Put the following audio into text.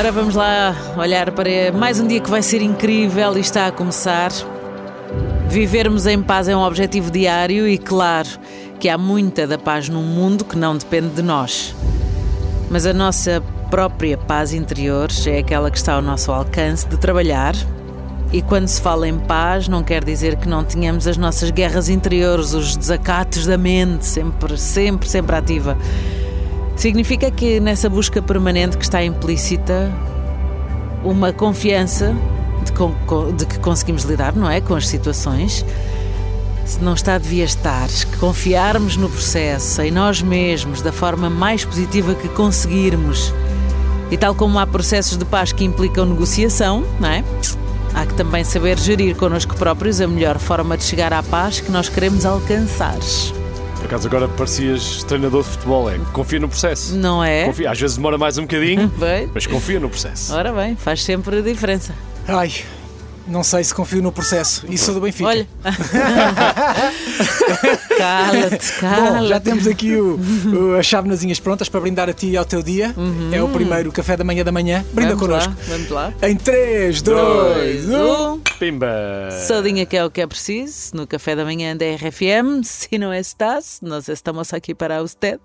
Ora, vamos lá olhar para mais um dia que vai ser incrível e está a começar. Vivermos em paz é um objetivo diário e, claro, que há muita da paz num mundo que não depende de nós. Mas a nossa própria paz interior é aquela que está ao nosso alcance de trabalhar. E quando se fala em paz, não quer dizer que não tenhamos as nossas guerras interiores, os desacatos da mente, sempre, sempre, sempre ativa. Significa que nessa busca permanente que está implícita uma confiança de, de, que conseguimos lidar, não é? Com as situações. Se não está, devia estar. Que confiarmos no processo, em nós mesmos, da forma mais positiva que conseguirmos. E tal como há processos de paz que implicam negociação, não é? Há que também saber gerir connosco próprios a melhor forma de chegar à paz que nós queremos alcançar. Por acaso agora parecias treinador de futebol, é? Confia no processo. Não é? Confia. Às vezes demora mais um bocadinho, Bem. mas confia no processo. Ora bem, faz sempre a diferença. Ai, não sei se confio no processo. Isso do Benfica. Olha. cala-te, cala Bom, já temos aqui o, o, as chávenazinhas prontas para brindar a ti e ao teu dia. É o primeiro café da manhã da manhã. Brinda vamos connosco. Lá, vamos lá. Em 3, 2, 1. Pimba! Sodinha que é o que é preciso no café da manhã da RFM. Se não estás, nós estamos aqui para usted.